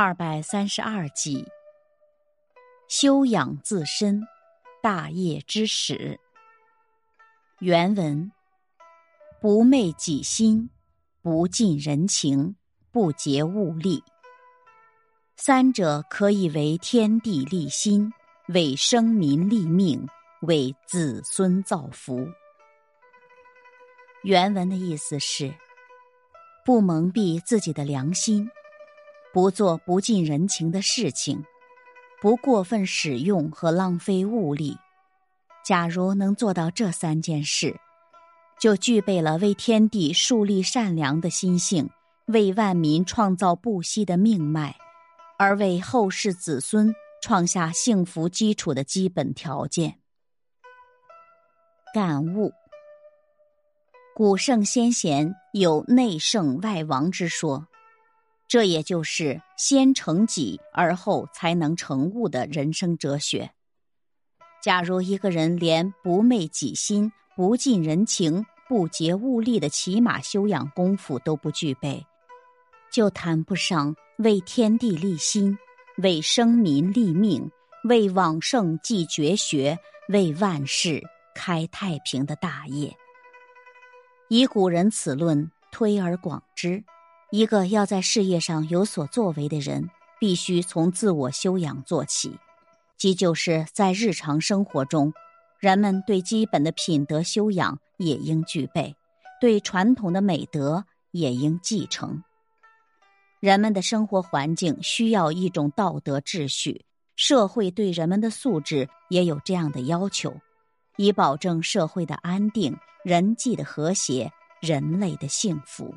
二百三十二集，修养自身，大业之始。原文：不昧己心，不近人情，不结物力。三者可以为天地立心，为生民立命，为子孙造福。原文的意思是：不蒙蔽自己的良心。不做不近人情的事情，不过分使用和浪费物力。假如能做到这三件事，就具备了为天地树立善良的心性，为万民创造不息的命脉，而为后世子孙创下幸福基础的基本条件。感悟：古圣先贤有内圣外王之说。这也就是先成己而后才能成物的人生哲学。假如一个人连不昧己心、不近人情、不竭物力的起码修养功夫都不具备，就谈不上为天地立心、为生民立命、为往圣继绝学、为万世开太平的大业。以古人此论推而广之。一个要在事业上有所作为的人，必须从自我修养做起，即就是在日常生活中，人们对基本的品德修养也应具备，对传统的美德也应继承。人们的生活环境需要一种道德秩序，社会对人们的素质也有这样的要求，以保证社会的安定、人际的和谐、人类的幸福。